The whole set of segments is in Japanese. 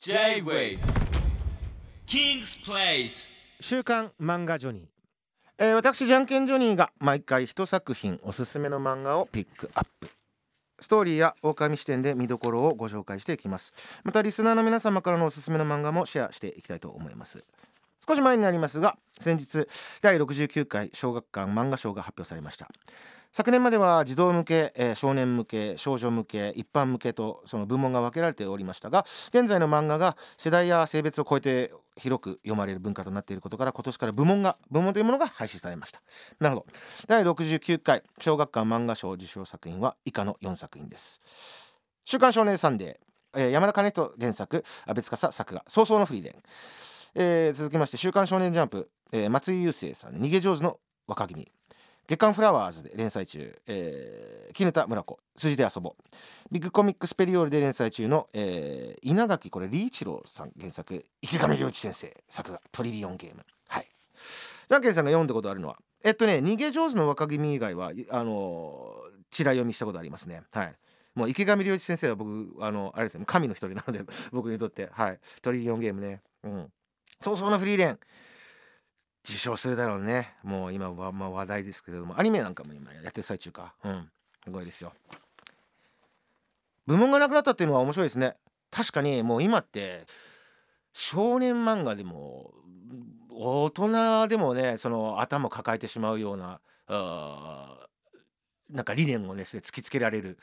J-Way. King's Place. 週刊漫画ジョニー、えー私じゃんけんジョニーが毎回一作品おすすめの漫画をピックアップ。ストーリーや狼視点で見どころをご紹介していきます。またリスナーの皆様からのおすすめの漫画もシェアしていきたいと思います。少し前になりますが先日第69回小学館漫画賞が発表されました。昨年までは児童向け、えー少年向け少女向け一般向けとその部門が分けられておりましたが現在の漫画が世代や性別を超えて広く読まれる文化となっていることから今年から部門が部門というものが廃止されました。なるほど。第69回小学館漫画賞受賞作品は以下の4作品です。週刊少年サンデー、えー山田兼人原作アベツカサ作画葬送のフリーレン、えー続きまして週刊少年ジャンプ、えー松井優征さん逃げ上手の若君。月刊フラワーズで連載中、えー、絹田村子数字であそぼ。ビッグコミックスペリオールで連載中の、えー稲垣これリーチローさん原作。池上良一先生作画。トリリオンゲーム。はい。じゃんけんさんが読んだことあるのは。えっとね逃げ上手の若君以外はあのー、ちら読みしたことありますね。はい。もう池上良一先生は僕あのあれですね神の一人なので僕にとって。はい。トリリオンゲームね。うん。早々のフリーレン。受賞するだろうね。もう今は、まあ、話題ですけれども。アニメなんかも今やってる最中か。うん。すごいですよ。部門がなくなったっていうのは面白いですね。確かにもう今って少年漫画でも大人でもねその頭抱えてしまうようななんか理念をですね突きつけられる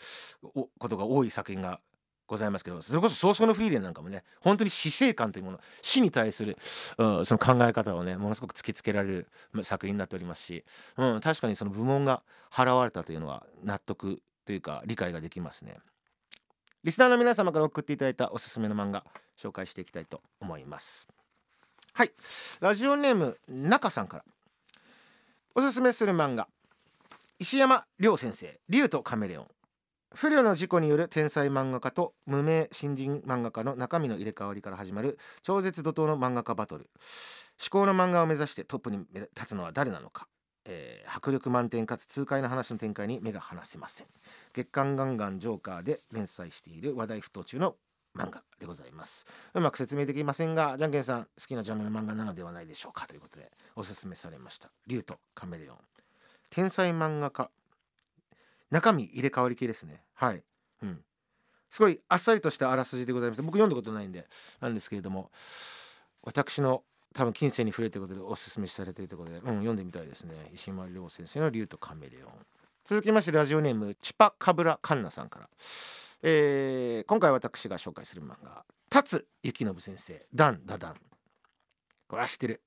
ことが多い作品がございますけどそれこそ早々のフリーレンなんかもね本当に死生観というもの死に対する、うん、その考え方をねものすごく突きつけられる作品になっておりますし、うん、確かにその部門が払われたというのは納得というか理解ができますね。リスナーの皆様から送っていただいたおすすめの漫画紹介していきたいと思います。はいラジオネーム中さんからおすすめする漫画石山亮先生「竜とカメレオン」不慮の事故による天才漫画家と無名新人漫画家の中身の入れ替わりから始まる超絶怒涛の漫画家バトル。至高の漫画を目指してトップに立つのは誰なのか、えー迫力満点かつ痛快な話の展開に目が離せません。月刊ガンガンジョーカーで連載している話題沸騰中の漫画でございます。うまく説明できませんがじゃんけんさん好きなジャンルの漫画なのではないでしょうかということでおすすめされました。竜とカメレオン。天才漫画家中身入れ替わり系ですね。はい。うん。すごいあっさりとしたあらすじでございます。僕読んだことないんでなんですけれども私の多分近世に触れることでおすすめされてるということで、うん、読んでみたいですね。石丸亮先生の竜とカメレオン。続きましてラジオネームチパカブラカンナさんから、えー今回私が紹介する漫画「達幸信先生ダンダダン」これは知ってる。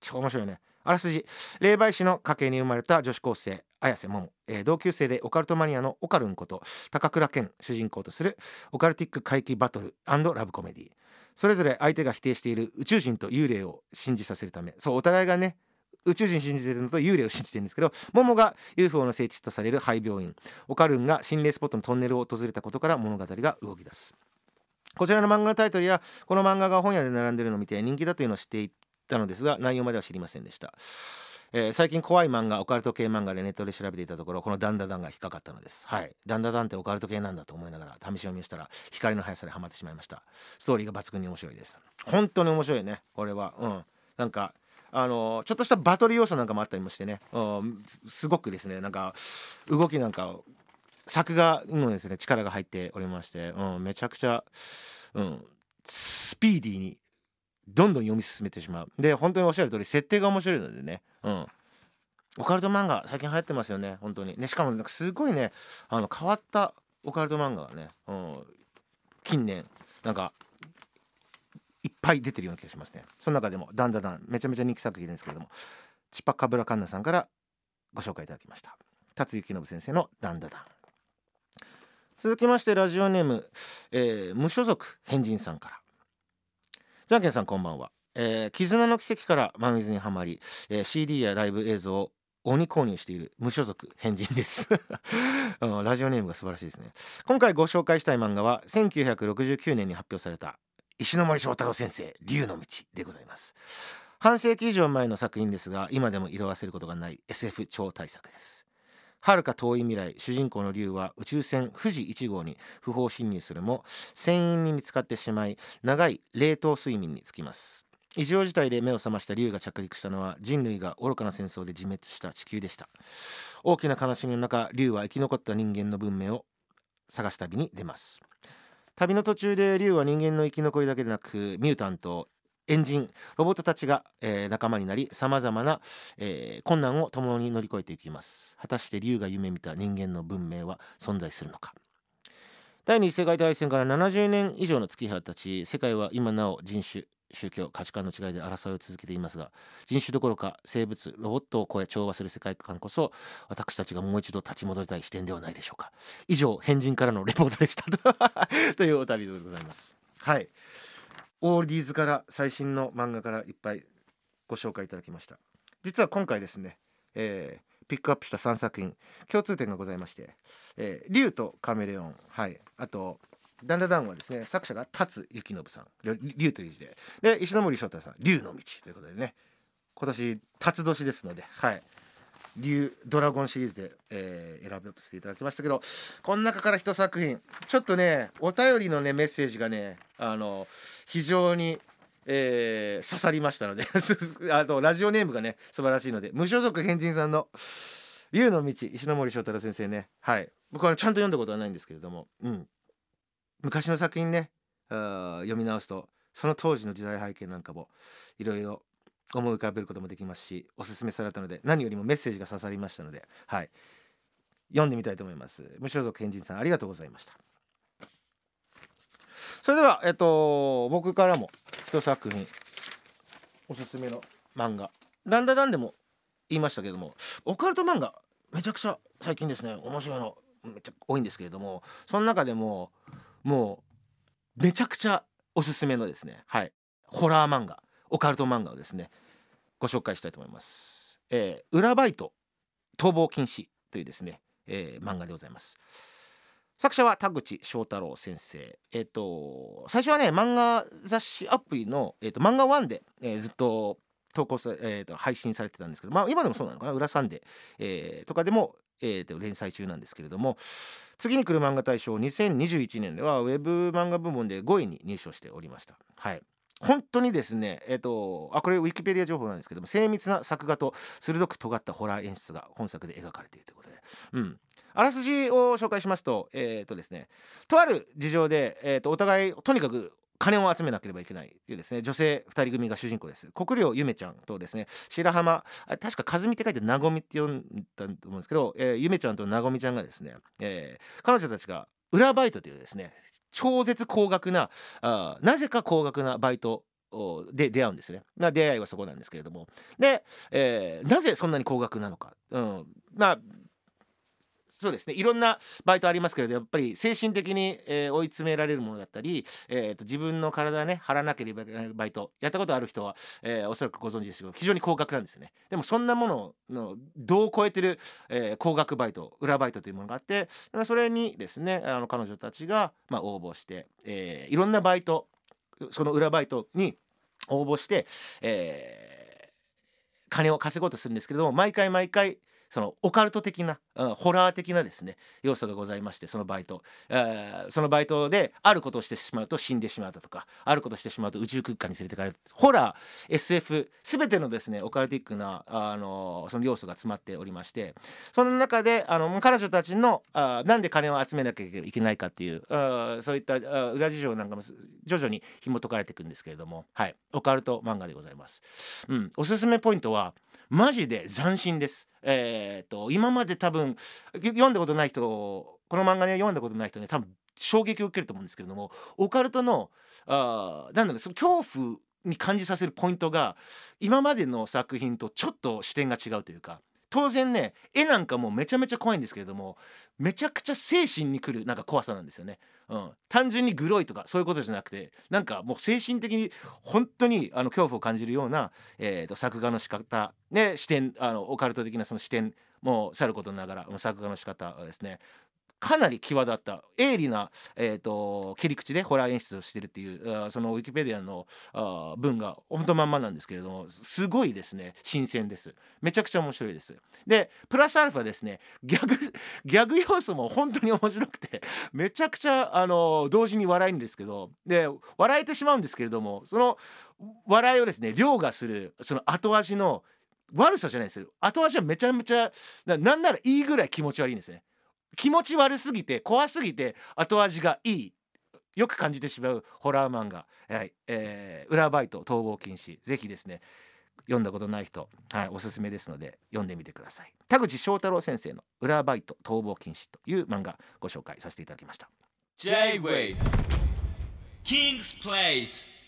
超面白いね。あらすじ。霊媒師の家系に生まれた女子高生綾瀬桃、えー同級生でオカルトマニアのオカルンこと高倉健主人公とするオカルティック怪奇バトルラブコメディそれぞれ相手が否定している宇宙人と幽霊を信じさせるため。そうお互いがね宇宙人信じてるのと幽霊を信じてるんですけど桃が UFO の聖地とされる廃病院。オカルンが心霊スポットのトンネルを訪れたことから物語が動き出す。こちらの漫画のタイトルやこの漫画が本屋で並んでるのを見て人気だというのを知っていたのですが内容までは知りませんでした、えー最近怖い漫画オカルト系漫画でネットで調べていたところこのダンダダンが引っかかったのです。はい。ダンダダンってオカルト系なんだと思いながら試し読みしたら光の速さでハマってしまいました。ストーリーが抜群に面白いです。本当に面白いね。これは。うん。なんかあのちょっとしたバトル要素なんかもあったりもしてね、うん、すすごくですね。なんか動きなんか作画にもですね力が入っておりまして、うん、めちゃくちゃ、うん、スピーディーにどんどん読み進めてしまう。で本当におっしゃる通り設定が面白いのでね、うん、オカルト漫画最近流行ってますよね。本当に。ねしかもなんかすごいねあの変わったオカルト漫画がね、うん、近年なんかいっぱい出てるような気がしますね。その中でもダンダダンめちゃめちゃ人気作品ですけれどもチパカブラカンナさんからご紹介いただきました。辰幸信先生のダンダダン。続きましてラジオネーム、えー無所属変人さんから。じゃんけんさんこんばんは、えー絆の奇跡から真水にはまり、えー CD やライブ映像を鬼購入している無所属変人です、うんラジオネームが素晴らしいですね。今回ご紹介したい漫画は1969年に発表された石ノ森章太郎先生竜の道でございます。半世紀以上前の作品ですが今でも色あせることがない SF 超大作です。遥か遠い未来主人公の竜は宇宙船富士1号に不法侵入するも船員に見つかってしまい長い冷凍睡眠につきます。異常事態で目を覚ました竜が着陸したのは人類が愚かな戦争で自滅した地球でした。大きな悲しみの中竜は生き残った人間の文明を探す旅に出ます。旅の途中で竜は人間の生き残りだけでなくミュータントエンジンロボットたちが、えー、仲間になりさまざまな、えー、困難を共に乗り越えていきます。果たして竜が夢見た人間の文明は存在するのか。第二次世界大戦から70年以上の月日が経ち世界は今なお人種宗教価値観の違いで争いを続けていますが人種どころか生物ロボットを超え調和する世界観こそ私たちがもう一度立ち戻りたい視点ではないでしょうか。以上変人からのレポートでした。というお旅でございます。はい。オールディーズから最新の漫画からいっぱいご紹介いただきました。実は今回ですね、えー、ピックアップした3作品共通点がございまして「えー、竜とカメレオン」はい。あと「ダンダダン」はですね作者が達幸信さん。竜という字で。で石森章太さん「竜の道」ということでね。今年辰年ですのではい。竜ドラゴンシリーズで、えー、選ばせていただきましたけどこの中から一作品。ちょっとねお便りのねメッセージがねあの非常に、えー、刺さりましたので あとラジオネームがね素晴らしいので無所属変人さんの「竜の道」石森章太郎先生ね。はい。僕はちゃんと読んだことはないんですけれども、うん、昔の作品ねあ読み直すとその当時の時代背景なんかもいろいろ思い浮かべることもできますしおすすめされたので何よりもメッセージが刺さりましたのではい。読んでみたいと思います。無所属賢人さんありがとうございました。それではえっと僕からも一作品おすすめの漫画。だんだんでも言いましたけどもオカルト漫画めちゃくちゃ最近ですね。面白いのめっちゃ多いんですけれどもその中でももうめちゃくちゃおすすめのですね。はい。ホラー漫画。オカルト漫画をですねご紹介したいと思います。えー、裏バイト逃亡禁止というですね、えー、漫画でございます。作者は田口翔太郎先生。えっ、ー、と最初はね漫画雑誌アプリの、えーと、漫画1で、えー、ずっと投稿さ、えーと、配信されてたんですけど、まあ、今でもそうなのかな「裏サンデー」えー、とかでも、えーと、連載中なんですけれども次に来る漫画大賞2021年ではウェブ漫画部門で5位に入賞しておりました。はい本当にですねえ、ー、とあこれウィキペディア情報なんですけども精密な作画と鋭く尖ったホラー演出が本作で描かれているということで。うん。あらすじを紹介しますとえ、ー、とですねとある事情で、えーと、お互いとにかく金を集めなければいけないというですね女性2人組が主人公です。国領ゆめちゃんとですね白浜確か和美って書いてなごみって呼んだと思うんですけど、えー、ゆめちゃんとなごみちゃんがですね、えー、彼女たちが裏バイトというですね超絶高額なあなぜか高額なバイトで出会うんですね。まあ、出会いはそこなんですけれども。で、えー、なぜそんなに高額なのか、うん、まあそうですね。いろんなバイトありますけれどやっぱり精神的に、えー、追い詰められるものだったり、えーと、自分の体ね張らなければいけないバイト。やったことある人は、えー、おそらくご存知ですけど非常に高額なんですよね。でもそんなものの度を超えてる、えー、高額バイト裏バイトというものがあってそれにですねあの彼女たちが、まあ、応募して、えー、いろんなバイトその裏バイトに応募して、えー、金を稼ごうとするんですけれども毎回毎回そのオカルト的な、うん、ホラー的なですね要素がございましてそのバイト、えー、そのバイトであることをしてしまうと死んでしまうだとかあることをしてしまうと宇宙空間に連れてかれる。ホラー SF 全てのですねオカルティックなあのその要素が詰まっておりましてその中であの彼女たちのあなんで金を集めなきゃいけないかっていうそういった裏事情なんかも徐々に紐解かれていくんですけれどもはい。オカルト漫画でございます。うん、おすすめポイントはマジで斬新です。えーと、今まで多分読んだことない人この漫画ね読んだことない人ね多分衝撃を受けると思うんですけれどもオカルトのあなんだろうその恐怖に感じさせるポイントが今までの作品とちょっと視点が違うというか当然ね絵なんかもうめちゃめちゃ怖いんですけれどもめちゃくちゃ精神にくるなんか怖さなんですよね。うん、単純にグロいとかそういうことじゃなくてなんかもう精神的に本当にあの恐怖を感じるような、えーと、作画の仕方ね視点あのオカルト的なその視点もさることながら作画の仕方はですねかなり際立った。鋭利な、えーと、切り口でホラー演出をしてるっていうそのウィキペディアのあ文が本当まんまなんですけれどもすごいですね。新鮮です。めちゃくちゃ面白いです。でプラスアルファですね。ギャグギャグ要素も本当に面白くてめちゃくちゃあの同時に笑えるんですけどで笑えてしまうんですけれどもその笑いをですね凌駕するその後味の悪さじゃないです。後味はめちゃめちゃなんならいいぐらい気持ち悪いんですね。気持ち悪すぎて怖すぎて後味がいい。よく感じてしまうホラー漫画「はい。えー、裏バイト逃亡禁止」ぜひですね読んだことない人、はい、おすすめですので読んでみてください。田口翔太郎先生の「裏バイト逃亡禁止」という漫画ご紹介させていただきました。J-Way King's Place